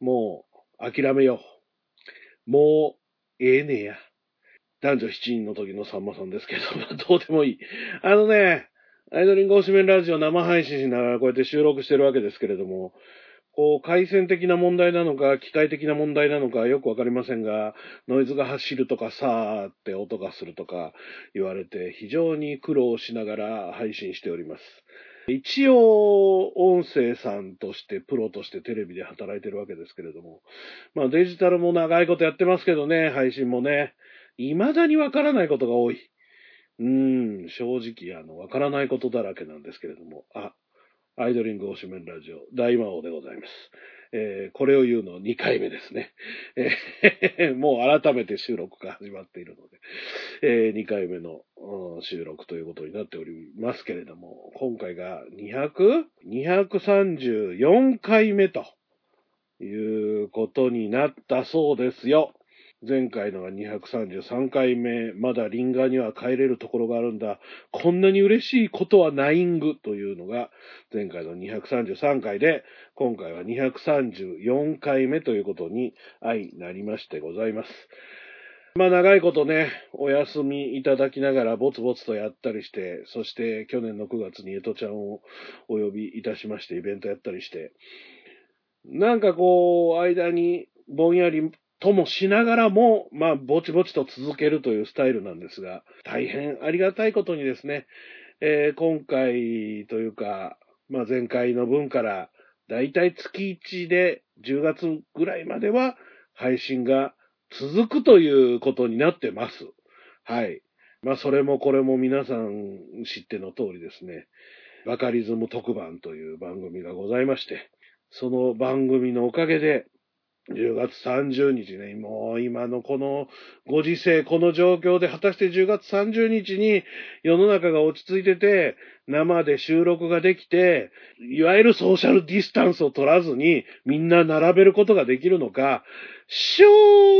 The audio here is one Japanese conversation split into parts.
もう諦めよう。もう、ええねや。男女7人の時のさんまさんですけど、どうでもいい。あのね、アイドリング推しメンラジオ生配信しながらこうやって収録してるわけですけれども、こう、回線的な問題なのか、機械的な問題なのかよくわかりませんが、ノイズが走るとかさーって音がするとか言われて、非常に苦労しながら配信しております。一応、音声さんとして、プロとしてテレビで働いてるわけですけれども、まあデジタルも長いことやってますけどね、配信もね、未だにわからないことが多い。うん、正直、あの、わからないことだらけなんですけれども、あ、アイドリング推しメンラジオ、大魔王でございます。えー、これを言うの2回目ですね。えー、もう改めて収録が始まっているので、えー、2回目の、うん、収録ということになっておりますけれども、今回が 200?234 回目ということになったそうですよ。前回のが233回目、まだリンガーには帰れるところがあるんだ。こんなに嬉しいことはないんぐというのが前回の233回で、今回は234回目ということに相なりましてございます。まあ長いことね、お休みいただきながらぼつぼつとやったりして、そして去年の9月にエトちゃんをお呼びいたしましてイベントやったりして、なんかこう、間にぼんやりともしながらも、まあ、ぼちぼちと続けるというスタイルなんですが、大変ありがたいことにですね、えー、今回というか、まあ、前回の分から、だいたい月1で10月ぐらいまでは配信が続くということになってます。はい。まあ、それもこれも皆さん知っての通りですね、バカリズム特番という番組がございまして、その番組のおかげで、10月30日ね、もう今のこのご時世、この状況で果たして10月30日に世の中が落ち着いてて、生で収録ができて、いわゆるソーシャルディスタンスを取らずにみんな並べることができるのか、正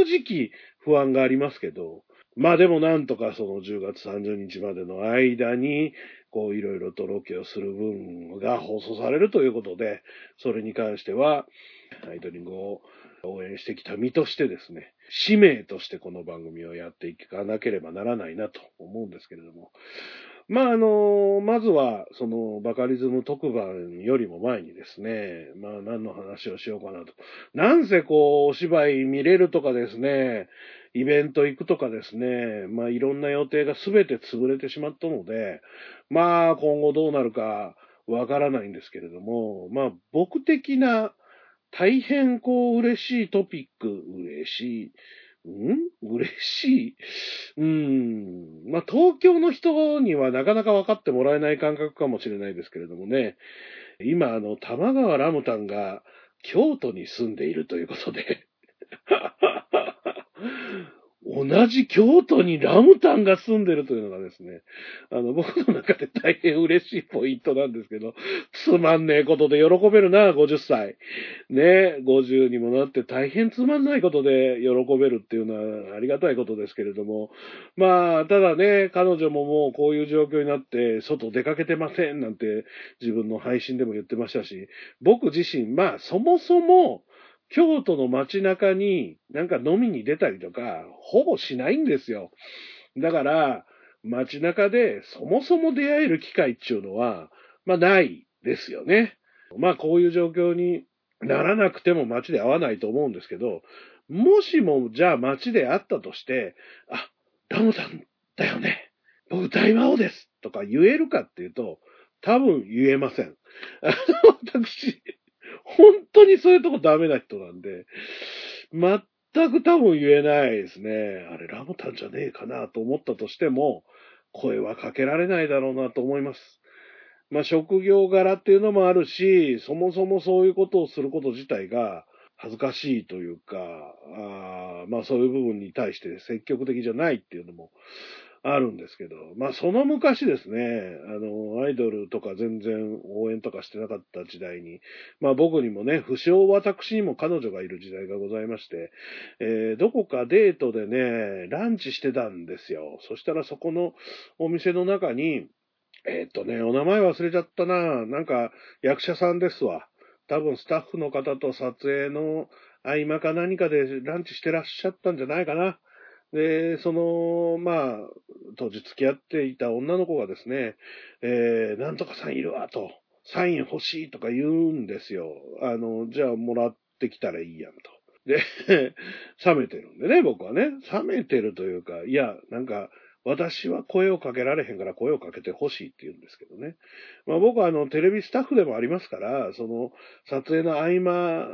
直不安がありますけど、まあでもなんとかその10月30日までの間に、こういろいろとロケをする分が放送されるということで、それに関しては、アイドリングを応援してきた身としてですね、使命としてこの番組をやっていかなければならないなと思うんですけれども。まあ、あの、まずは、その、バカリズム特番よりも前にですね、まあ、何の話をしようかなと。なんせこう、お芝居見れるとかですね、イベント行くとかですね、まあ、いろんな予定が全て潰れてしまったので、まあ、今後どうなるかわからないんですけれども、まあ、僕的な大変こう嬉しいトピック、嬉しい。ん？嬉しい？うん。まあ、東京の人にはなかなか分かってもらえない感覚かもしれないですけれどもね。今、あの、玉川ラムタンが京都に住んでいるということで同じ京都にラムタンが住んでるというのがですね、あの、僕の中で大変嬉しいポイントなんですけど、つまんねえことで喜べるな、50歳。ね、50にもなって大変つまんないことで喜べるっていうのはありがたいことですけれども、まあ、ただね、彼女ももうこういう状況になって、外出かけてませんなんて自分の配信でも言ってましたし、僕自身、まあ、そもそも、京都の街中になんか飲みに出たりとか、ほぼしないんですよ。だから、街中でそもそも出会える機会っていうのは、まあないですよね。まあこういう状況にならなくても街で会わないと思うんですけど、もしもじゃあ街で会ったとして、あ、ラムさんだよね。僕大魔王です。とか言えるかっていうと、多分言えません。私、本当にそういうとこダメな人なんで、全く多分言えないですね。あれ、ラムタンじゃねえかなと思ったとしても、声はかけられないだろうなと思います。まあ、職業柄っていうのもあるし、そもそもそういうことをすること自体が恥ずかしいというか、あまあそういう部分に対して積極的じゃないっていうのもあるんですけど、まあその昔ですね、あの、アイドルとか全然応援とかしてなかった時代に、まあ僕にもね、不詳私にも彼女がいる時代がございまして、えー、どこかデートでね、ランチしてたんですよ。そしたらそこのお店の中に、えー、っとね、お名前忘れちゃったな。なんか役者さんですわ。多分スタッフの方と撮影の合間か何かでランチしてらっしゃったんじゃないかな。で、その、まあ、当時付き合っていた女の子がですね、えー、なんとかさんいるわ、と。サイン欲しいとか言うんですよ。あの、じゃあもらってきたらいいやんと。で、冷めてるんでね、僕はね。冷めてるというか、いや、なんか、私は声をかけられへんから声をかけてほしいって言うんですけどね。まあ僕はあの、テレビスタッフでもありますから、その、撮影の合間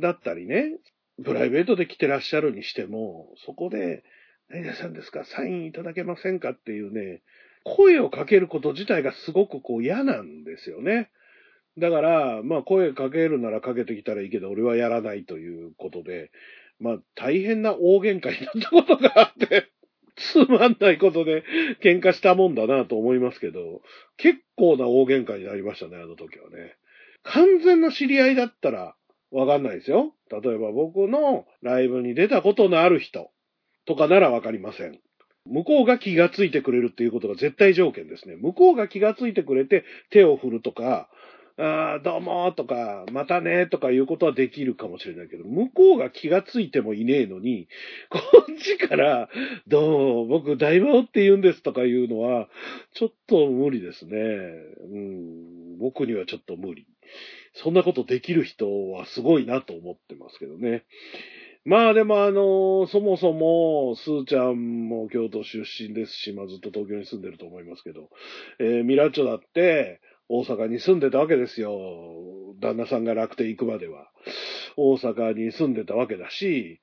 だったりね、プライベートで来てらっしゃるにしても、そこで、何々さんですか？サインいただけませんか？っていうね、声をかけること自体がすごくこう嫌なんですよね。だから、まあ声かけるならかけてきたらいいけど、俺はやらないということで、まあ大変な大喧嘩になったことがあってつまんないことで喧嘩したもんだなと思いますけど、結構な大喧嘩になりましたね、あの時はね。完全な知り合いだったらわかんないですよ。例えば僕のライブに出たことのある人とかならわかりません。向こうが気がついてくれるっていうことが絶対条件ですね。向こうが気がついてくれて手を振るとか、あどうもとか、またねとかいうことはできるかもしれないけど、向こうが気がついてもいねえのに、こっちから、どう、僕大魔王って言うんですとかいうのは、ちょっと無理ですね。うん、僕にはちょっと無理。そんなことできる人はすごいなと思ってますけどね。まあでもあの、そもそも、スーちゃんも京都出身ですし、まあずっと東京に住んでると思いますけど、えー、ミラッチョだって、大阪に住んでたわけですよ。旦那さんが楽天行くまでは。大阪に住んでたわけだし、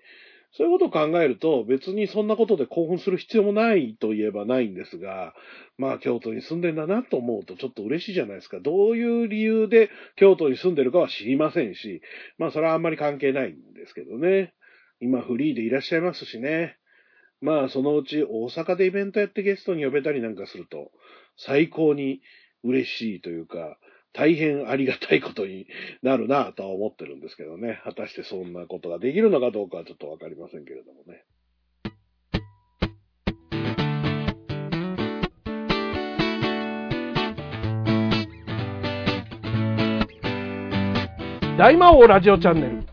そういうことを考えると、別にそんなことで興奮する必要もないと言えばないんですが、まあ京都に住んでんだなと思うとちょっと嬉しいじゃないですか。どういう理由で京都に住んでるかは知りませんし、まあそれはあんまり関係ないんですけどね。今フリーでいらっしゃいますしね。まあそのうち大阪でイベントやってゲストに呼べたりなんかすると、最高に嬉しいというか、大変ありがたいことになるなとは思ってるんですけどね。果たしてそんなことができるのかどうかはちょっとわかりませんけれどもね。大魔王ラジオチャンネル。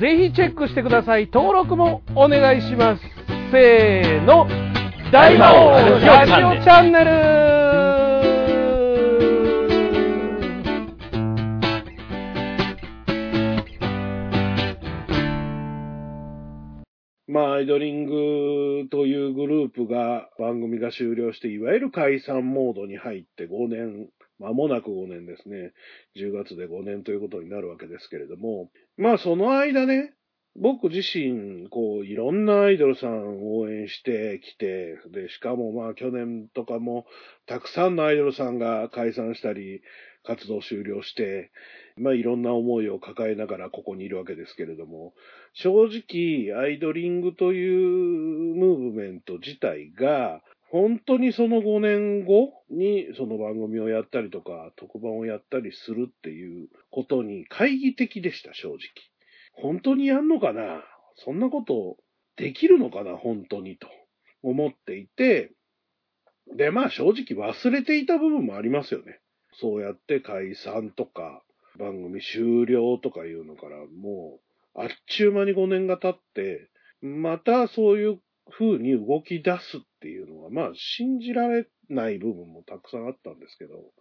ぜひチェックしてください。登録もお願いします。せーの、大魔王ラジオチャンネルまあ、アイドリングというグループが番組が終了して、いわゆる解散モードに入って5年、間もなく5年ですね。10月で5年ということになるわけですけれども、まあその間ね、僕自身、こう、いろんなアイドルさんを応援してきて、で、しかもまあ去年とかも、たくさんのアイドルさんが解散したり、活動終了して、まあいろんな思いを抱えながらここにいるわけですけれども、正直、アイドリングというムーブメント自体が、本当にその5年後にその番組をやったりとか、特番をやったりするっていうことに懐疑的でした、正直。本当にやんのかな？そんなことできるのかな？本当にと思っていて、で、まあ正直忘れていた部分もありますよね。そうやって解散とか、番組終了とかいうのから、もう、あっちゅう間に5年が経って、またそういう風に動き出すっていうのは、まあ信じられない部分もたくさんあったんですけど、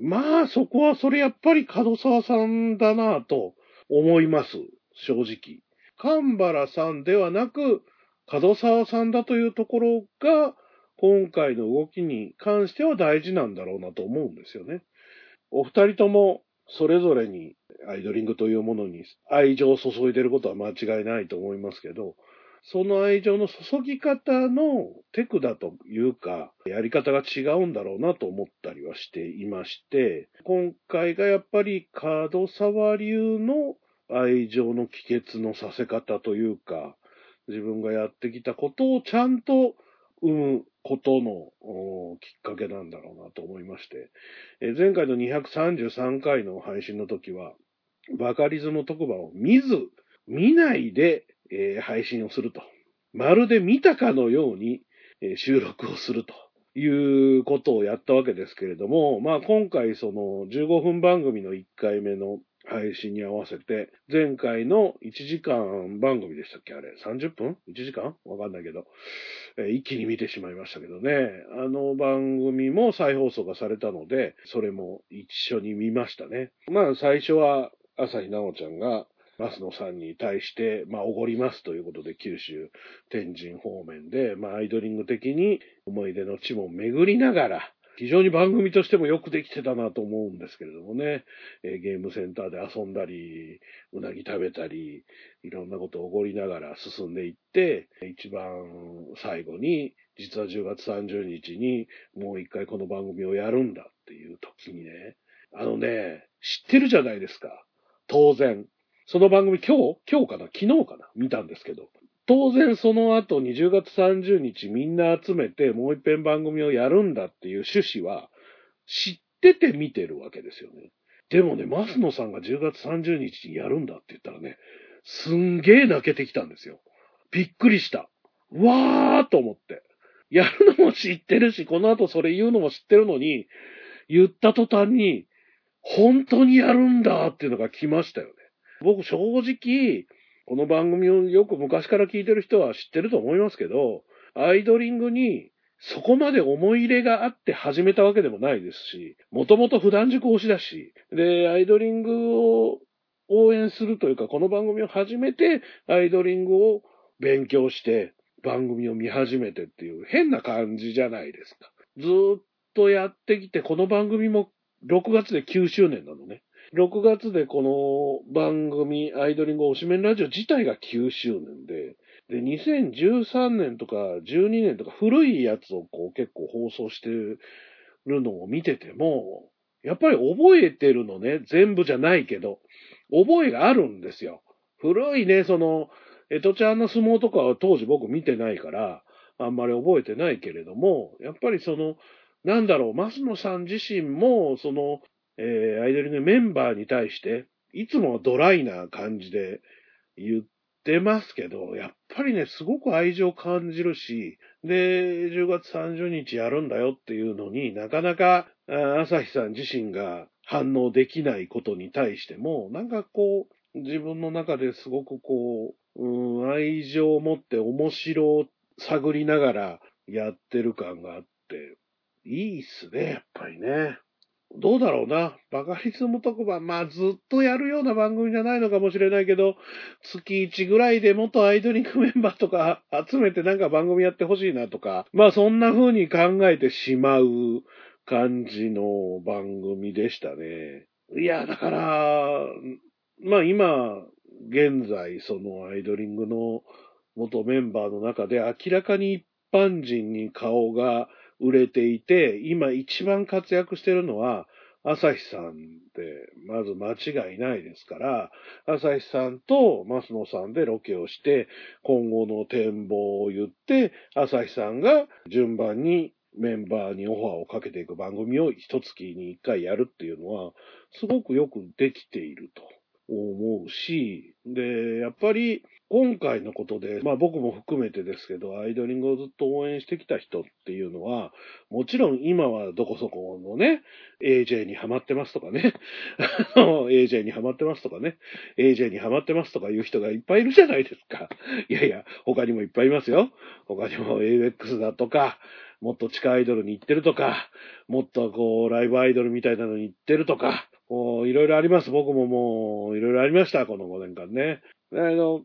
まあそこはそれやっぱり角沢さんだなぁと思います。正直。神原さんではなく、角沢さんだというところが、今回の動きに関しては大事なんだろうなと思うんですよね。お二人とも、それぞれにアイドリングというものに愛情を注いでることは間違いないと思いますけど、その愛情の注ぎ方のテクだというか、やり方が違うんだろうなと思ったりはしていまして、今回がやっぱり角沢流の愛情の帰結のさせ方というか、自分がやってきたことをちゃんと生むことのきっかけなんだろうなと思いまして、え前回の233回の配信の時は、バカリズム特番を見ず、見ないで、えー、配信をすると。まるで見たかのように、えー、収録をするということをやったわけですけれども、まあ今回その15分番組の1回目の配信に合わせて、前回の1時間番組でしたっけ？あれ ?30 分 ?1 時間？わかんないけど、えー、一気に見てしまいましたけどね。あの番組も再放送がされたので、それも一緒に見ましたね。まあ最初は朝日奈央ちゃんが増野さんに対して、まあ、おごりますということで、九州、天神方面で、まあ、アイドリング的に思い出の地も巡りながら、非常に番組としてもよくできてたなと思うんですけれどもね、え、ゲームセンターで遊んだり、うなぎ食べたり、いろんなことをおごりながら進んでいって、一番最後に、実は10月30日にもう一回この番組をやるんだっていう時にね、あのね、知ってるじゃないですか。当然。その番組今日今日かな？昨日かな？見たんですけど。当然その後に10月30日みんな集めてもう一遍番組をやるんだっていう趣旨は知ってて見てるわけですよね。でもね、増野さんが10月30日にやるんだって言ったらね、すんげー泣けてきたんですよ。びっくりした。わーと思って。やるのも知ってるし、この後それ言うのも知ってるのに、言った途端に、本当にやるんだっていうのが来ましたよね。僕正直、この番組をよく昔から聞いてる人は知ってると思いますけど、アイドリングにそこまで思い入れがあって始めたわけでもないですし、もともと普段塾推しだし、で、アイドリングを応援するというか、この番組を始めて、アイドリングを勉強して、番組を見始めてっていう変な感じじゃないですか。ずっとやってきて、この番組も6月で9周年なのね。6月でこの番組、アイドリング推しメンラジオ自体が9周年で、で、2013年とか12年とか古いやつをこう結構放送してるのを見てても、やっぱり覚えてるのね、全部じゃないけど、覚えがあるんですよ。古いね、その、えとちゃんの相撲とかは当時僕見てないから、あんまり覚えてないけれども、やっぱりその、なんだろう、増野さん自身も、その、えー、アイドルのメンバーに対して、いつもドライな感じで言ってますけど、やっぱりね、すごく愛情感じるし、で、10月30日やるんだよっていうのになかなか、朝日さん自身が反応できないことに対しても、なんかこう、自分の中ですごくこう、うん、愛情を持って面白を探りながらやってる感があって、いいっすね、やっぱりね。どうだろうな。バカリズム特番、まあずっとやるような番組じゃないのかもしれないけど、月1ぐらいで元アイドリングメンバーとか集めてなんか番組やってほしいなとか、まあそんな風に考えてしまう感じの番組でしたね。いや、だから、まあ今、現在そのアイドリングの元メンバーの中で明らかに一般人に顔が売れていて、今一番活躍してるのは、朝日さんで、まず間違いないですから、朝日さんと増野さんでロケをして、今後の展望を言って、朝日さんが順番にメンバーにオファーをかけていく番組を一月に一回やるっていうのは、すごくよくできていると。思うし、で、やっぱり今回のことで、まあ僕も含めてですけど、アイドリングをずっと応援してきた人っていうのは、もちろん今はどこそこのね、AJ にハマってますとかね、AJ にハマってますとかね、AJ にハマってますとかいう人がいっぱいいるじゃないですか。いやいや、他にもいっぱいいますよ。他にも AX だとか、もっと地下アイドルに行ってるとか、もっとこう、ライブアイドルみたいなのに行ってるとか、こう、いろいろあります。僕ももう、いろいろありました、この5年間ね。あの、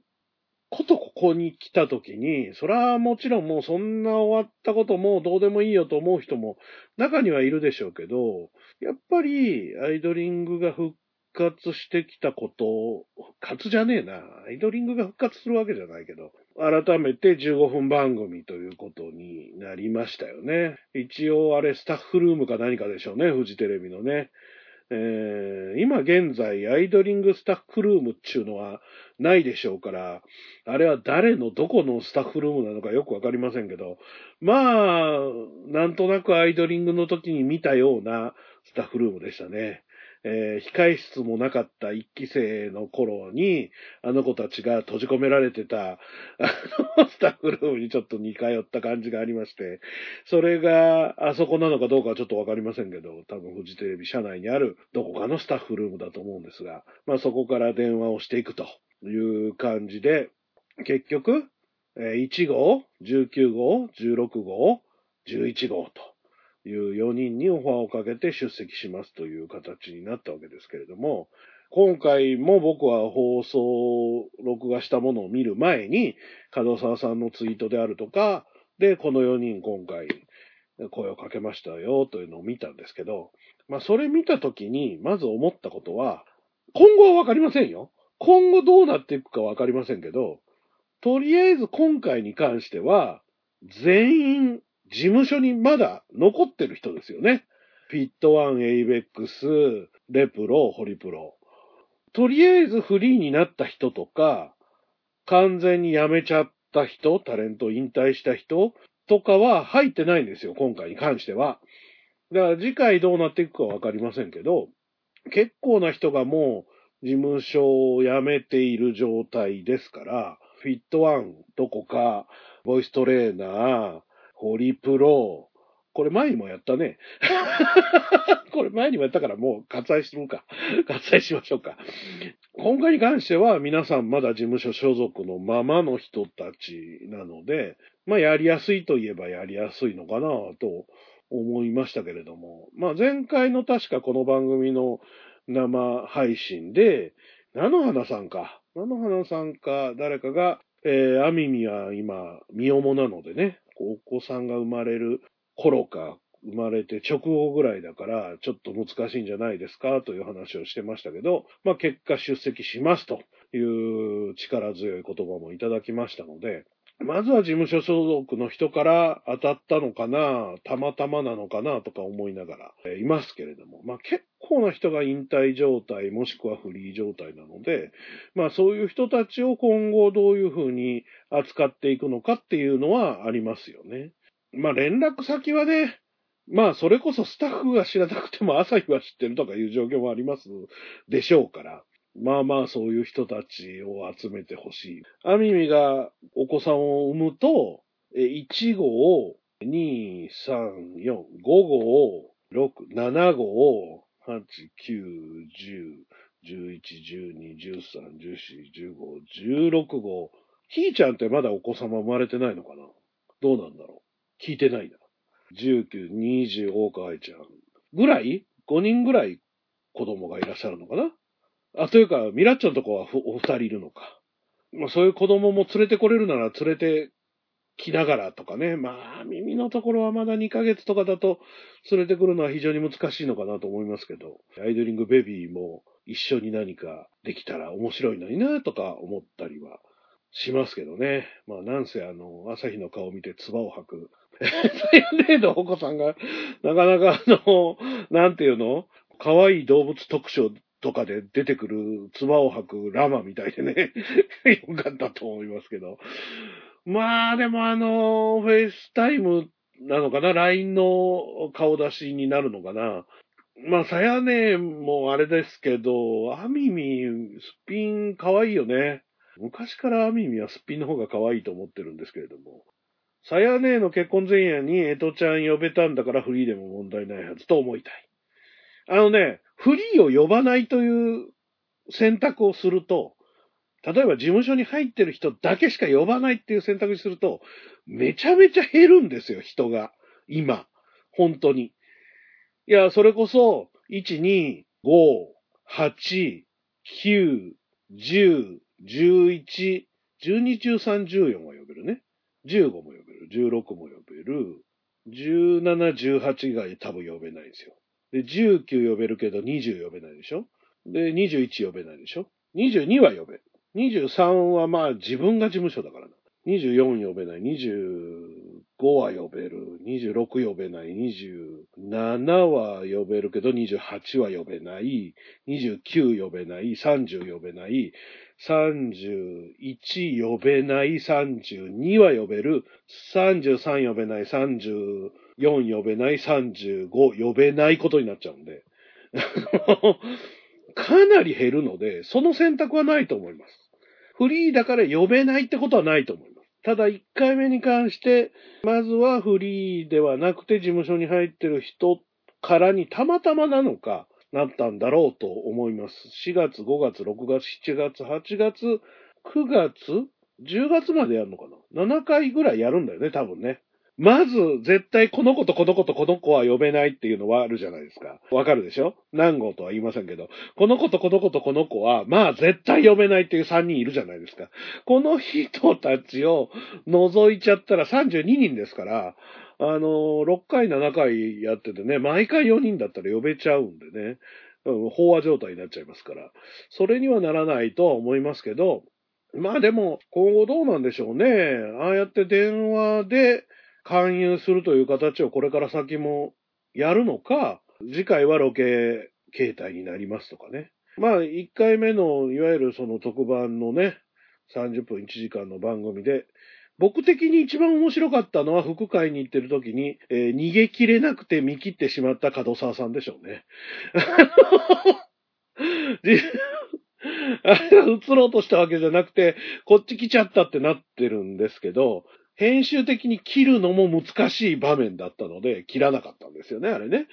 ことここに来た時に、それはもちろんもうそんな終わったこともどうでもいいよと思う人も中にはいるでしょうけど、やっぱりアイドリングが復活してきたこと、復活じゃねえな。アイドリングが復活するわけじゃないけど、改めて15分番組ということになりましたよね。一応あれスタッフルームか何かでしょうね、フジテレビのね。えー、今現在アイドリングスタッフルームっていうのはないでしょうから、あれは誰のどこのスタッフルームなのかよくわかりませんけど、まあ、なんとなくアイドリングの時に見たようなスタッフルームでしたね。えー控室もなかった一期生の頃に、あの子たちが閉じ込められてた、あの、スタッフルームにちょっと似通った感じがありまして、それが、あそこなのかどうかはちょっとわかりませんけど、多分フジテレビ社内にあるどこかのスタッフルームだと思うんですが、まあそこから電話をしていくという感じで、結局、え1号、19号、16号、11号という4人にオファーをかけて出席しますという形になったわけですけれども、今回も僕は放送、録画したものを見る前に、門沢さんのツイートであるとか、で、この4人今回声をかけましたよというのを見たんですけど、まあそれ見たときに、まず思ったことは、今後はわかりませんよ。今後どうなっていくかわかりませんけど、とりあえず今回に関しては、全員事務所にまだ残ってる人ですよね。フィットワン、エイベックス、レプロ、ホリプロ。とりあえずフリーになった人とか、完全に辞めちゃった人、タレント引退した人とかは入ってないんですよ、今回に関しては。だから次回どうなっていくかわかりませんけど、結構な人がもう事務所を辞めている状態ですから、フィットワンどこか、ボイストレーナー、ホリプロ、これ前にもやったね。これ前にもやったからもう割愛するか。割愛しましょうか。今回に関しては皆さんまだ事務所所属のままの人たちなので、まあやりやすいといえばやりやすいのかなと思いましたけれども。まあ前回の確かこの番組の生配信で、菜の花さんか。菜の花さんか誰かが、えー、アミミは今、身重なのでね、お子さんが生まれる頃か、生まれて直後ぐらいだから、ちょっと難しいんじゃないですかという話をしてましたけど、まあ結果出席しますという力強い言葉もいただきましたので、まずは事務所所属の人から当たったのかな、たまたまなのかなとか思いながらいますけれども、まあ結構な人が引退状態もしくはフリー状態なので、まあそういう人たちを今後どういうふうに扱っていくのかっていうのはありますよね。まあ連絡先はね、まあそれこそスタッフが知らなくても朝日は知ってるとかいう状況もありますでしょうから。まあまあそういう人たちを集めてほしい。アミミがお子さんを産むと、1号、2、3、4、5号、6、7号、8、9、10、11、12、13、14、15、16号。ひーちゃんってまだお子様生まれてないのかな？どうなんだろう？聞いてないな。19、20、大川愛ちゃん。ぐらい ?5 人ぐらい子供がいらっしゃるのかな？あ、というか、ミラッチョのとこはお二人いるのか。まあそういう子供も連れてこれるなら連れてきながらとかね。まあ耳のところはまだ2ヶ月とかだと連れてくるのは非常に難しいのかなと思いますけど、アイドリングベビーも一緒に何かできたら面白いのになとか思ったりはしますけどね。まあなんせあの、朝日の顔を見て唾を吐く。例のお子さんが、なかなかあの、なんていうの？可愛い動物特集とかで出てくる唾を吐くラマみたいでね、よかったと思いますけど。まあでもあの、フェイスタイムなのかな ?LINE の顔出しになるのかな？まあ、さやねもあれですけど、アミミ、すっぴん可愛いよね。昔からアミミはすっぴんの方が可愛いと思ってるんですけれども。さやねの結婚前夜にエトちゃん呼べたんだからフリーでも問題ないはずと思いたい。あのね、フリーを呼ばないという選択をすると、例えば事務所に入ってる人だけしか呼ばないっていう選択にすると、めちゃめちゃ減るんですよ、人が。今。本当に。いや、それこそ、1、2、5、8、9、10、11、12、13、14は呼べるね。15も呼べる。16も呼べる。17、18が多分呼べないんですよ。で、19呼べるけど20呼べないでしょ？で、21呼べないでしょ ?22 は呼べる。23はまあ自分が事務所だからな。24呼べない。25は呼べる。26呼べない。27は呼べるけど28は呼べない、29呼べない、30呼べない、31呼べない、32は呼べる、33呼べない、30 4呼べない、35呼べないことになっちゃうんで。かなり減るので、その選択はないと思います。フリーだから呼べないってことはないと思います。ただ1回目に関して、まずはフリーではなくて事務所に入ってる人からにたまたまなのか、なったんだろうと思います。4月、5月、6月、7月、8月、9月、10月までやるのかな ?7 回ぐらいやるんだよね、多分ね。まず、絶対この子とこの子とこの子は呼べないっていうのはあるじゃないですか。わかるでしょ？何号とは言いませんけど。この子とこの子とこの子は、まあ絶対呼べないっていう3人いるじゃないですか。この人たちを除いちゃったら32人ですから、あの、6回、7回やっててね、毎回4人だったら呼べちゃうんでね、うん飽和状態になっちゃいますから。それにはならないとは思いますけど、まあでも、今後どうなんでしょうね。ああやって電話で勧誘するという形をこれから先もやるのか、次回はロケ形態になりますとかね。まあ、1回目の、いわゆるその特番のね、30分1時間の番組で、僕的に一番面白かったのは、副会に行ってる時に、えー逃げ切れなくて見切ってしまった門沢さんでしょうね。で あれが映ろうとしたわけじゃなくて、こっち来ちゃったってなってるんですけど、編集的に切るのも難しい場面だったので、切らなかったんですよね、あれね。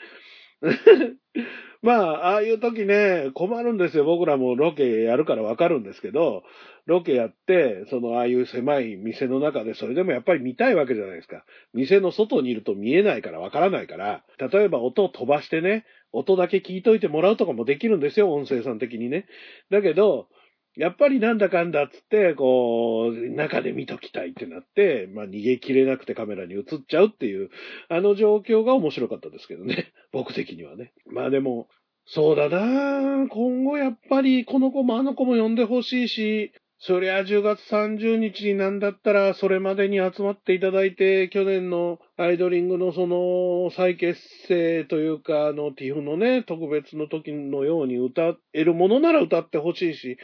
まあ、ああいう時ね、困るんですよ。僕らもロケやるからわかるんですけど、ロケやって、その、ああいう狭い店の中で、それでもやっぱり見たいわけじゃないですか。店の外にいると見えないからわからないから、例えば音を飛ばしてね、音だけ聞いといてもらうとかもできるんですよ、音声さん的にね。だけど、やっぱりなんだかんだっつって、こう、中で見ときたいってなって、まあ逃げ切れなくてカメラに映っちゃうっていう、あの状況が面白かったですけどね。僕的にはね。まあでも、そうだな今後やっぱりこの子もあの子も呼んでほしいし、そりゃ10月30日になんだったらそれまでに集まっていただいて、去年のアイドリングのその再結成というか、あのティフのね、特別の時のように歌えるものなら歌ってほしいし、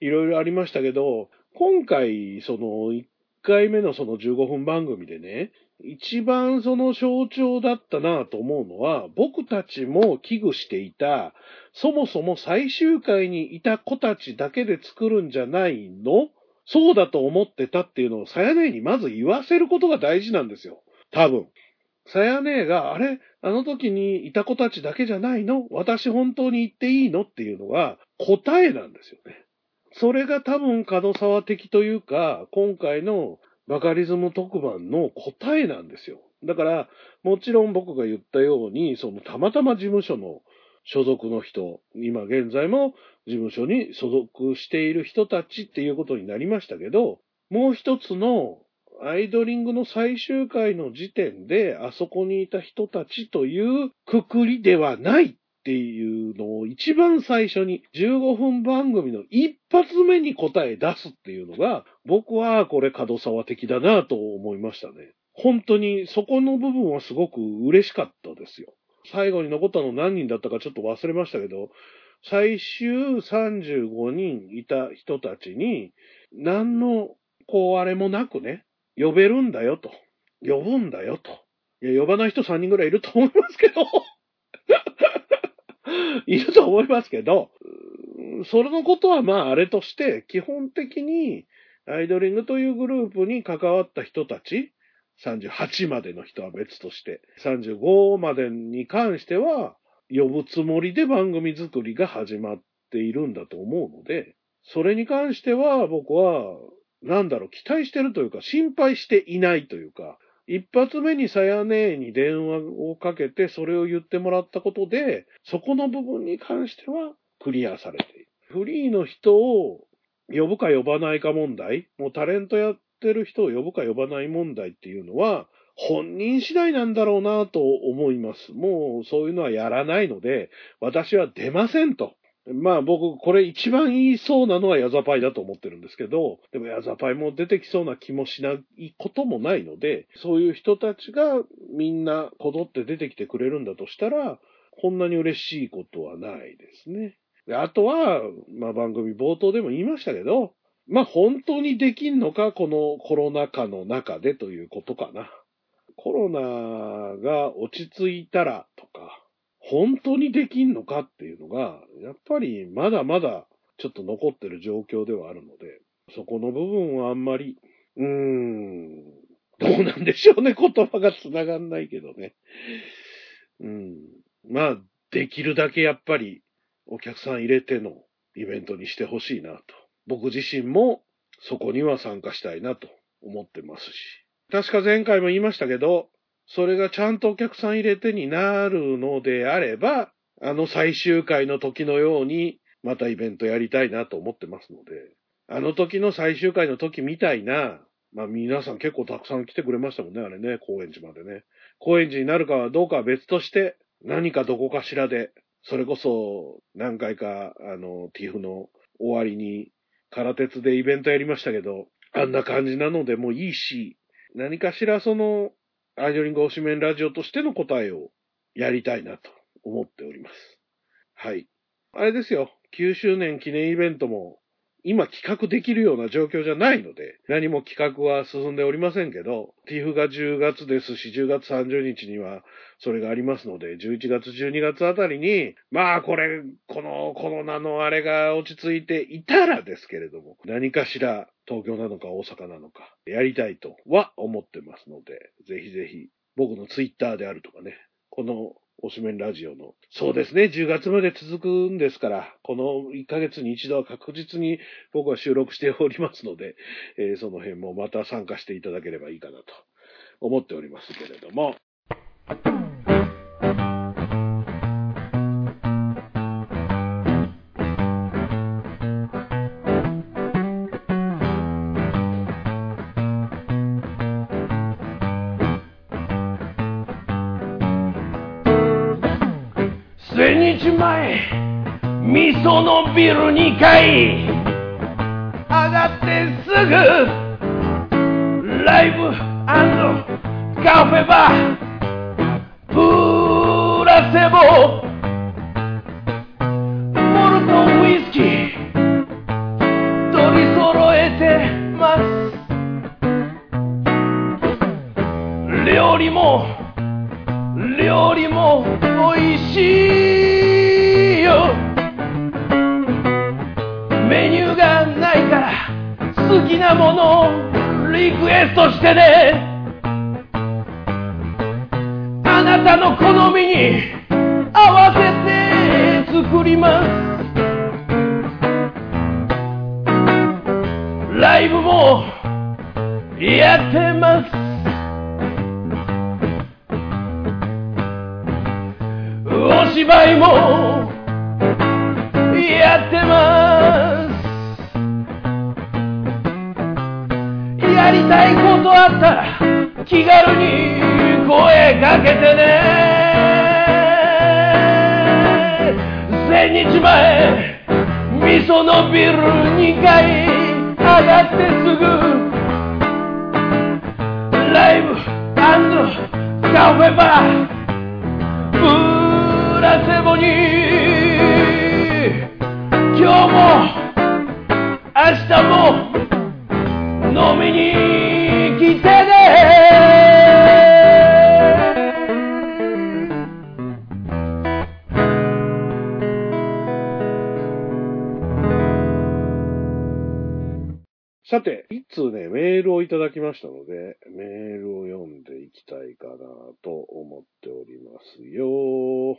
いろいろありましたけど、今回その一1回目のその15分番組でね、一番その象徴だったなと思うのは、僕たちも危惧していた、そもそも最終回にいた子たちだけで作るんじゃないの？そうだと思ってたっていうのをさやねえにまず言わせることが大事なんですよ。多分。さやねえが、あれ？あの時にいた子たちだけじゃないの？私本当に言っていいの？っていうのが答えなんですよね。それが多分角沢的というか、今回のバカリズム特番の答えなんですよ。だから、もちろん僕が言ったように、そのたまたま事務所の所属の人、今現在も事務所に所属している人たちっていうことになりましたけど、もう一つのアイドリングの最終回の時点で、あそこにいた人たちというくくりではないっっていうのを一番最初に15分番組の一発目に答え出すっていうのが、僕はこれ角沢的だなと思いましたね。本当にそこの部分はすごく嬉しかったですよ。最後に残ったの何人だったかちょっと忘れましたけど、最終35人いた人たちに、何の、こう、あれもなくね、呼べるんだよと。呼ぶんだよと。いや、呼ばない人3人ぐらいいると思いますけど。いると思いますけど、それのことはまああれとして、基本的にアイドリングというグループに関わった人たち、38までの人は別として、35までに関しては、呼ぶつもりで番組作りが始まっているんだと思うので、それに関しては僕は、なんだろう、期待してるというか、心配していないというか、一発目にさやねえに電話をかけてそれを言ってもらったことで、そこの部分に関してはクリアされている。フリーの人を呼ぶか呼ばないか問題、もうタレントやってる人を呼ぶか呼ばない問題っていうのは、本人次第なんだろうなと思います。もうそういうのはやらないので、私は出ませんとまあ僕、これ一番言いそうなのはヤザパイだと思ってるんですけど、でもヤザパイも出てきそうな気もしないこともないので、そういう人たちがみんなこぞって出てきてくれるんだとしたら、こんなに嬉しいことはないですね。であとは、まあ番組冒頭でも言いましたけど、まあ本当にできんのか、このコロナ禍の中でということかな。コロナが落ち着いたらとか、本当にできんのかっていうのが、やっぱりまだまだちょっと残ってる状況ではあるので、そこの部分はあんまり、うーん、どうなんでしょうね、言葉が繋がんないけどね。うん。まあ、できるだけやっぱりお客さん入れてのイベントにしてほしいなと。僕自身もそこには参加したいなと思ってますし。確か前回も言いましたけど、それがちゃんとお客さん入れてになるのであれば、あの最終回の時のように、またイベントやりたいなと思ってますので、あの時の最終回の時みたいな、まあ皆さん結構たくさん来てくれましたもんね、あれね、高円寺までね。高円寺になるかはどうかは別として、何かどこかしらで、それこそ何回か、あの、ティフの終わりに、空鉄でイベントやりましたけど、あんな感じなのでもいいし、何かしらその、アイドリング推しメンラジオとしての答えをやりたいなと思っております。はい。あれですよ、9周年記念イベントも、今企画できるような状況じゃないので、何も企画は進んでおりませんけど、TIF が10月ですし、10月30日にはそれがありますので、11月、12月あたりに、まあこれ、このコロナのあれが落ち着いていたらですけれども、何かしら東京なのか大阪なのか、やりたいとは思ってますので、ぜひぜひ僕のツイッターであるとかね、この推しメンラジオの。そうですね、10月まで続くんですから、この1ヶ月に一度は確実に僕は収録しておりますので、えーその辺もまた参加していただければいいかなと思っておりますけれども。ビル2階上がってすぐ。ライブカフェバー。プラセボ。なたの好みに合わせて作ります。ライブもやってます。お芝居もやってます。やりたいことあったら気軽に声かけてね。千日前味噌のビル2階上がってすぐライブカフェバープラセボに今日も明日も飲みにさて、一通ね、メールをいただきましたので、メールを読んでいきたいかなと思っておりますよ。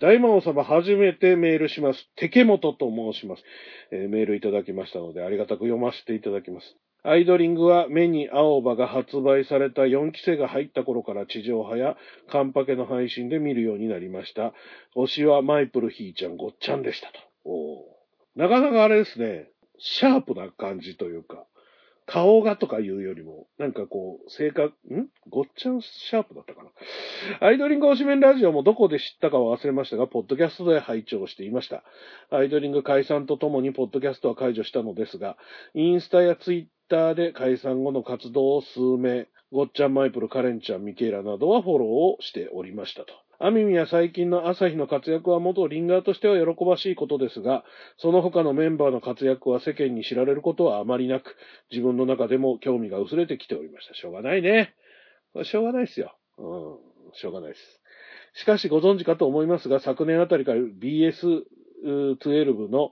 大魔王様、初めてメールします。テケモトと申します、えーメールいただきましたので、ありがたく読ませていただきます。アイドリングは目に青葉が発売された4期生が入った頃から地上波やカンパケの配信で見るようになりました。推しはマイプルヒーちゃんごっちゃんでしたと。おなかなかあれですね、シャープな感じというか、顔がとかいうよりも、なんかこう、性格、ん？ごっちゃんシャープだったかな？アイドリング推しメンラジオもどこで知ったかは忘れましたが、ポッドキャストで拝聴していました。アイドリング解散とともにポッドキャストは解除したのですが、インスタやツイッターで解散後の活動を数名、ごっちゃんマイプル、カレンちゃん、ミケイラなどはフォローをしておりましたと。アミミや最近の朝日の活躍は元リンガーとしては喜ばしいことですが、その他のメンバーの活躍は世間に知られることはあまりなく、自分の中でも興味が薄れてきておりました。しょうがないね。しょうがないですよ。うん、しょうがないです。しかしご存知かと思いますが、昨年あたりから BS12 の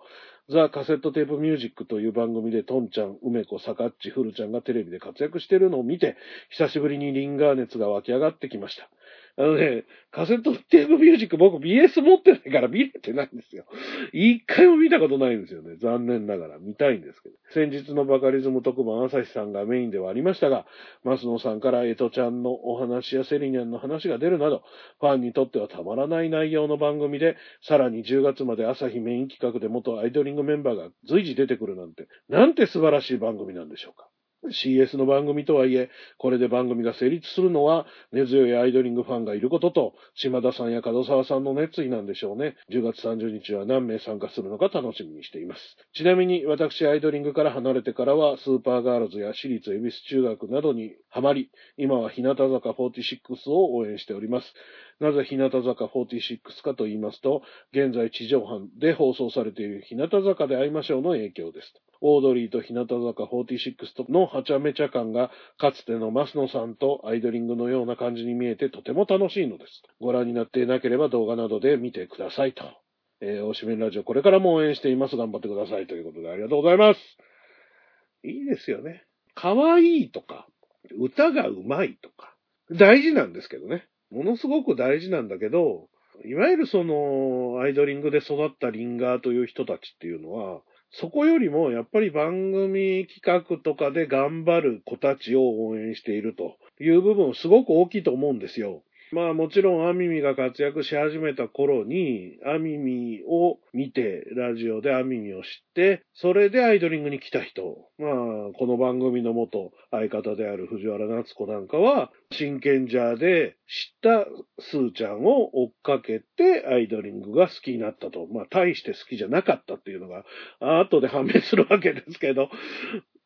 ザ・カセットテープミュージックという番組でトンちゃん、梅子、サカッチ、フルちゃんがテレビで活躍しているのを見て、久しぶりにリンガー熱が湧き上がってきました。あのね、カセットテープミュージック僕 BS 持ってないから見れてないんですよ。一回も見たことないんですよね。残念ながら見たいんですけど。先日のバカリズム特番朝日さんがメインではありましたが、マスノさんからエトちゃんのお話やセリニャンの話が出るなど、ファンにとってはたまらない内容の番組で、さらに10月まで朝日メイン企画で元アイドリングメンバーが随時出てくるなんて、なんて素晴らしい番組なんでしょうか。CS の番組とはいえ、これで番組が成立するのは、根強いアイドリングファンがいることと、島田さんや門沢さんの熱意なんでしょうね。10月30日は何名参加するのか楽しみにしています。ちなみに、私、アイドリングから離れてからは、スーパーガールズや私立恵比寿中学などにハマり、今は日向坂46を応援しております。なぜ日向坂46かと言いますと、現在地上波で放送されている日向坂で会いましょうの影響です。オードリーと日向坂46とのはちゃめちゃ感が、かつての増野さんとアイドリングのような感じに見えてとても楽しいのです。ご覧になっていなければ動画などで見てくださいと。えー、おしめラジオこれからも応援しています。頑張ってくださいということでありがとうございます。いいですよね。可愛いとか、歌が上手いとか、大事なんですけどね。ものすごく大事なんだけど、いわゆるその、アイドリングで育ったリンガーという人たちっていうのは、そこよりもやっぱり番組企画とかで頑張る子たちを応援しているという部分すごく大きいと思うんですよ。まあもちろんアミミが活躍し始めた頃に、アミミを見て、ラジオでアミミを知って、それでアイドリングに来た人。まあ、この番組の元相方である藤原夏子なんかは、真剣ジャーで知ったスーちゃんを追っかけてアイドリングが好きになったと。まあ、大して好きじゃなかったっていうのが、後で判明するわけですけど、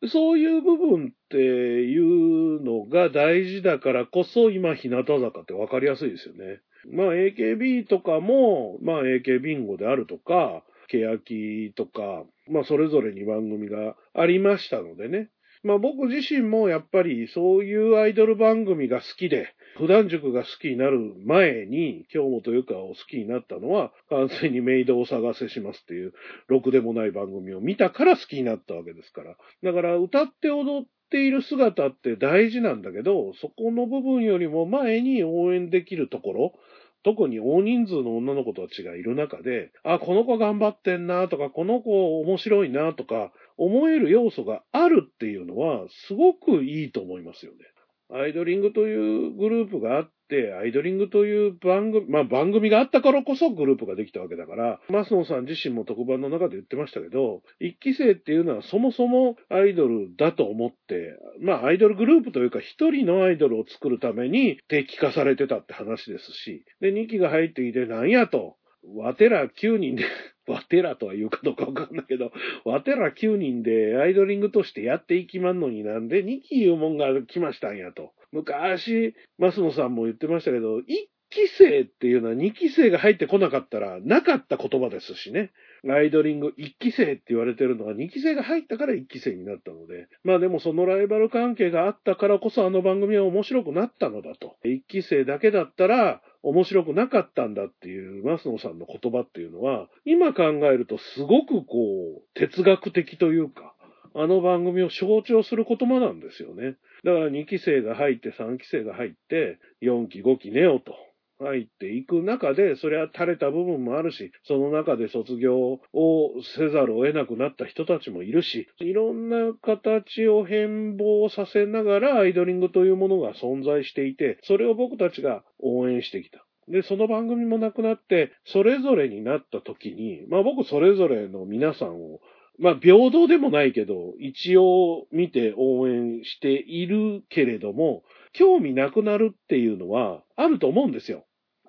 そういう部分っていうのが大事だからこそ今日向坂って分かりやすいですよね。まあ AKB とかも、まあ AK ビンゴであるとか、欅とか、まあそれぞれに番組がありましたのでね。まあ僕自身もやっぱりそういうアイドル番組が好きで、普段塾が好きになる前に、京本ゆかを好きになったのは、完全にメイドを探せしますっていう、ろくでもない番組を見たから好きになったわけですから。だから歌って踊っている姿って大事なんだけど、そこの部分よりも前に応援できるところ、特に大人数の女の子たちがいる中で、あ、この子頑張ってんなとか、この子面白いなとか、思える要素があるっていうのは、すごくいいと思いますよね。アイドリングというグループがあって、アイドリングという番組、まあ番組があったからこそグループができたわけだから、マスノさん自身も特番の中で言ってましたけど、一期生っていうのはそもそもアイドルだと思って、まあアイドルグループというか一人のアイドルを作るために定期化されてたって話ですし、で、2期が入ってきてなんやと、わてら9人で、わてらとは言うかどうかわかんないけど、わてら9人でアイドリングとしてやっていきまんのになんで2期いうもんが来ましたんやと。昔、マスノさんも言ってましたけど、1期生っていうのは2期生が入ってこなかったらなかった言葉ですしね。アイドリング1期生って言われてるのが2期生が入ったから1期生になったので。まあでもそのライバル関係があったからこそあの番組は面白くなったのだと。1期生だけだったら面白くなかったんだっていうマスノさんの言葉っていうのは、今考えるとすごくこう、哲学的というか、あの番組を象徴する言葉なんですよね。だから2期生が入って3期生が入って、4期5期ネオと。入っていく中で、それは垂れた部分もあるし、その中で卒業をせざるを得なくなった人たちもいるし、いろんな形を変貌させながらアイドリングというものが存在していて、それを僕たちが応援してきた。で、その番組もなくなって、それぞれになった時に、まあ僕それぞれの皆さんをまあ平等でもないけど、一応見て応援しているけれども、興味なくなるっていうのはあると思うんですよ。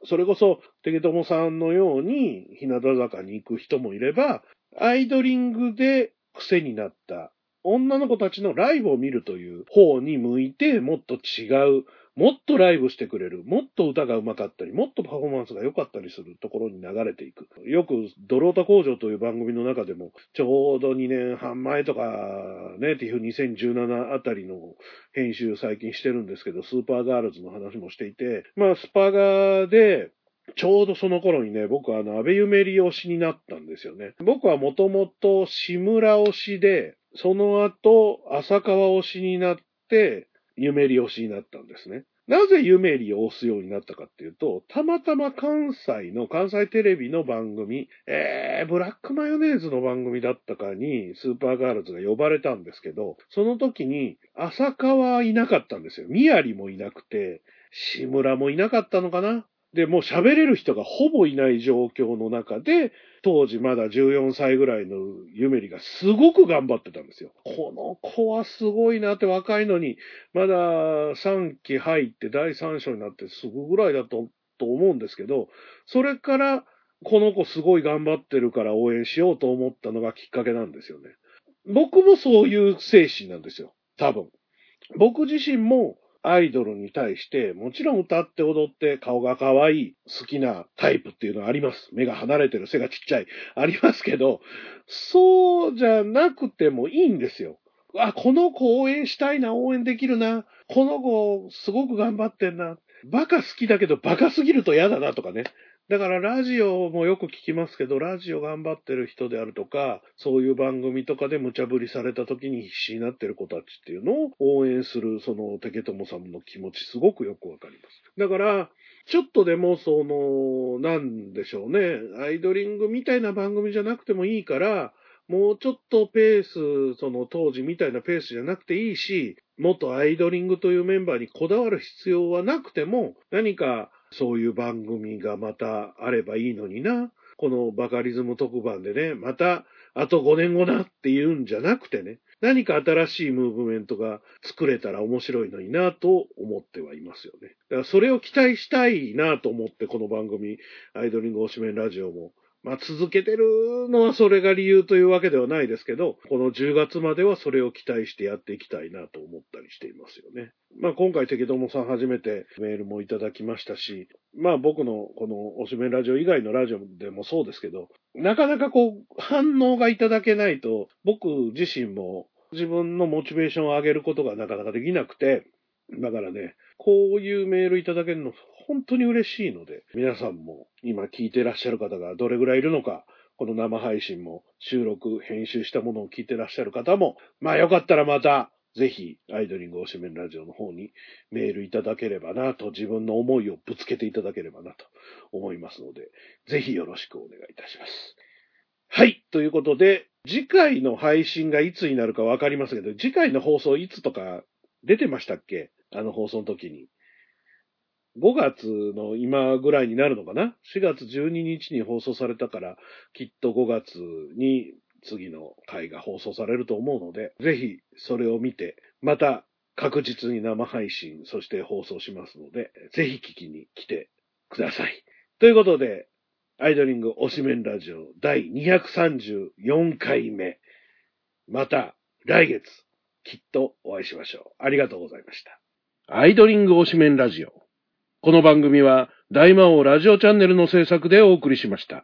それこそ、テケトモさんのように、日向坂に行く人もいれば、アイドリングで癖になった女の子たちのライブを見るという方に向いて、もっと違う、もっとライブしてくれる、もっと歌が上手かったり、もっとパフォーマンスが良かったりするところに流れていく。よく、ドロータ工場という番組の中でも、ちょうど2年半前とか、ね、 TIF2017あたりの編集最近してるんですけど、スーパーガールズの話もしていて、まあ、スパガで、ちょうどその頃にね、僕はあの、安倍ゆめり推しになったんですよね。僕はもともと志村推しで、その後、浅川推しになって、ゆめり推しになったんですね。なぜゆめりを推すようになったかっていうと、たまたま関西の、関西テレビの番組、えー、ブラックマヨネーズの番組だったかに、スーパーガールズが呼ばれたんですけど、その時に、浅川いなかったんですよ。宮里もいなくて、志村もいなかったのかな？で、もう喋れる人がほぼいない状況の中で、当時まだ14歳ぐらいのゆめりがすごく頑張ってたんですよ。この子はすごいなって若いのに、まだ3期入って第3章になってすぐぐらいだとと思うんですけど、それからこの子すごい頑張ってるから応援しようと思ったのがきっかけなんですよね。僕もそういう精神なんですよ。多分。僕自身もアイドルに対して、もちろん歌って踊って顔が可愛い、好きなタイプっていうのはあります。目が離れてる、背がちっちゃい、ありますけど、そうじゃなくてもいいんですよ。あ、この子応援したいな、応援できるな。この子すごく頑張ってんな。バカ好きだけどバカすぎると嫌だなとかね。だからラジオもよく聞きますけど、ラジオ頑張ってる人であるとか、そういう番組とかで無茶ぶりされた時に必死になってる子たちっていうのを応援する、その、テケトモさんの気持ちすごくよくわかります。だから、ちょっとでもその、なんでしょうね、アイドリングみたいな番組じゃなくてもいいから、もうちょっとペース、その当時みたいなペースじゃなくていいし、もっとアイドリングというメンバーにこだわる必要はなくても、何かそういう番組がまたあればいいのにな。このバカリズム特番でね、またあと5年後なっていうんじゃなくてね、何か新しいムーブメントが作れたら面白いのになと思ってはいますよね。だからそれを期待したいなと思ってこの番組、アイドリング推しメンラジオもまあ、続けてるのはそれが理由というわけではないですけど、この10月まではそれを期待してやっていきたいなと思ったりしていますよね。まあ、今回、敵どもさん初めてメールもいただきましたし、まあ、僕のこのおしめラジオ以外のラジオでもそうですけど、なかなかこう、反応がいただけないと、僕自身も自分のモチベーションを上げることがなかなかできなくて、だからね、こういうメールいただけるの本当に嬉しいので、皆さんも今聞いてらっしゃる方がどれぐらいいるのか、この生配信も収録、編集したものを聞いてらっしゃる方も、まあよかったらまた、ぜひ、アイドリングおしめんラジオの方にメールいただければなと、自分の思いをぶつけていただければなと思いますので、ぜひよろしくお願いいたします。はい。ということで、次回の配信がいつになるかわかりませんけど、次回の放送いつとか出てましたっけ？あの放送の時に。5月の今ぐらいになるのかな ?4 月12日に放送されたから、きっと5月に次の回が放送されると思うので、ぜひそれを見て、また確実に生配信、そして放送しますので、ぜひ聞きに来てください。ということで、アイドリング推しメンラジオ第234回目。また来月、きっとお会いしましょう。ありがとうございました。アイドリング推しメンラジオ。この番組は大魔王ラジオチャンネルの制作でお送りしました。